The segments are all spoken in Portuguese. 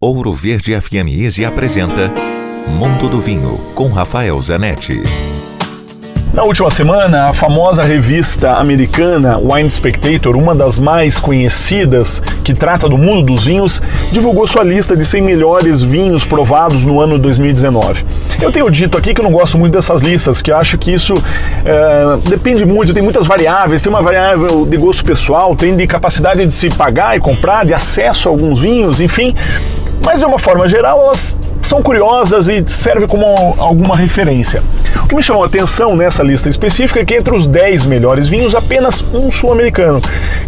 Ouro Verde FM Easy apresenta Mundo do Vinho com Rafael Zanetti. Na última semana, a famosa revista americana Wine Spectator, uma das mais conhecidas que trata do mundo dos vinhos, divulgou sua lista de 100 melhores vinhos provados no ano 2019. Eu tenho dito aqui que eu não gosto muito dessas listas, que acho que isso é, depende muito, tem muitas variáveis, tem uma variável de gosto pessoal, tem de capacidade de se pagar e comprar, de acesso a alguns vinhos, enfim. Mas de uma forma geral, elas são curiosas e servem como alguma referência. O que me chamou a atenção nessa lista específica é que entre os 10 melhores vinhos, apenas um sul-americano,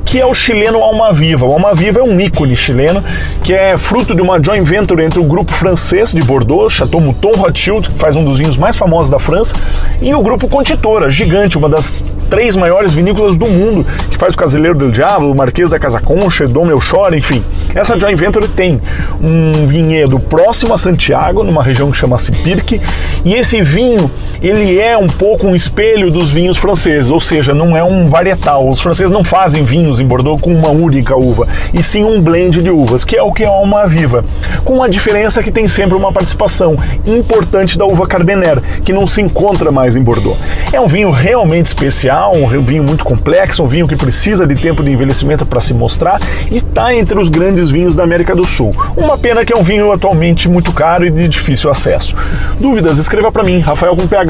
que é o chileno Almaviva. O Almaviva é um ícone chileno, que é fruto de uma joint venture entre o grupo francês de Bordeaux, Chateau Mouton Rothschild, que faz um dos vinhos mais famosos da França, e o grupo Contitora, gigante, uma das três maiores vinícolas do mundo, que faz o Caseiro del Diablo, o Marquês da Casa Concha, Dom Melchor, enfim. Essa joint venture tem um vinhedo próximo a Santiago, numa região que chama-se Pirque, e esse vinho ele é um pouco um espelho dos vinhos franceses, ou seja, não é um varietal. Os franceses não fazem vinhos em Bordeaux com uma única uva, e sim um blend de uvas, que é o que é uma viva, com a diferença que tem sempre uma participação importante da uva Carmener, que não se encontra mais em Bordeaux. É um vinho realmente especial, um vinho muito complexo, um vinho que precisa de tempo de envelhecimento para se mostrar e está entre os grandes vinhos da América do Sul. Uma pena que é um vinho atualmente muito caro e de difícil acesso. Dúvidas? Escreva para mim, Rafael com PH,